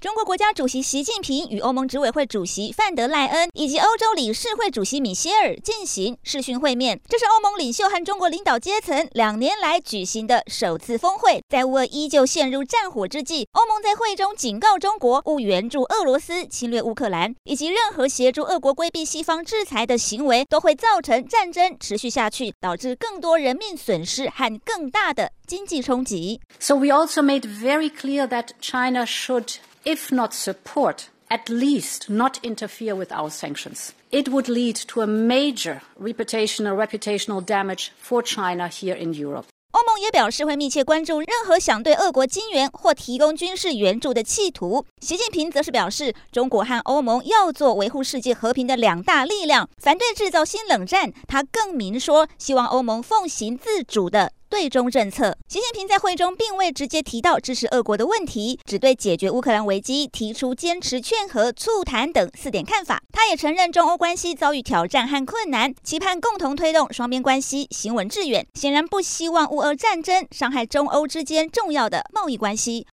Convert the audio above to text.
中国国家主席习近平与欧盟执委会主席范德赖恩以及欧洲理事会主席米歇尔进行视讯会面，这是欧盟领袖和中国领导阶层两年来举行的首次峰会。在乌俄依旧陷入战火之际，欧盟在会中警告中国勿援助俄罗斯侵略乌克兰，以及任何协助俄国规避西方制裁的行为都会造成战争持续下去，导致更多人命损失和更大的经济冲击。So we also made very clear that China should If not support, at least not interfere with our sanctions. It would lead to a major reputational, reputational damage for China here in Europe. 欧盟也表示会密切关注任何想对俄国金援或提供军事援助的企图。习近平则是表示，中国和欧盟要做维护世界和平的两大力量，反对制造新冷战。他更明说，希望欧盟奉行自主的。对中政策，习近平在会中并未直接提到支持俄国的问题，只对解决乌克兰危机提出坚持劝和、促谈等四点看法。他也承认中欧关系遭遇挑战和困难，期盼共同推动双边关系行稳致远。显然不希望乌俄战争伤害中欧之间重要的贸易关系。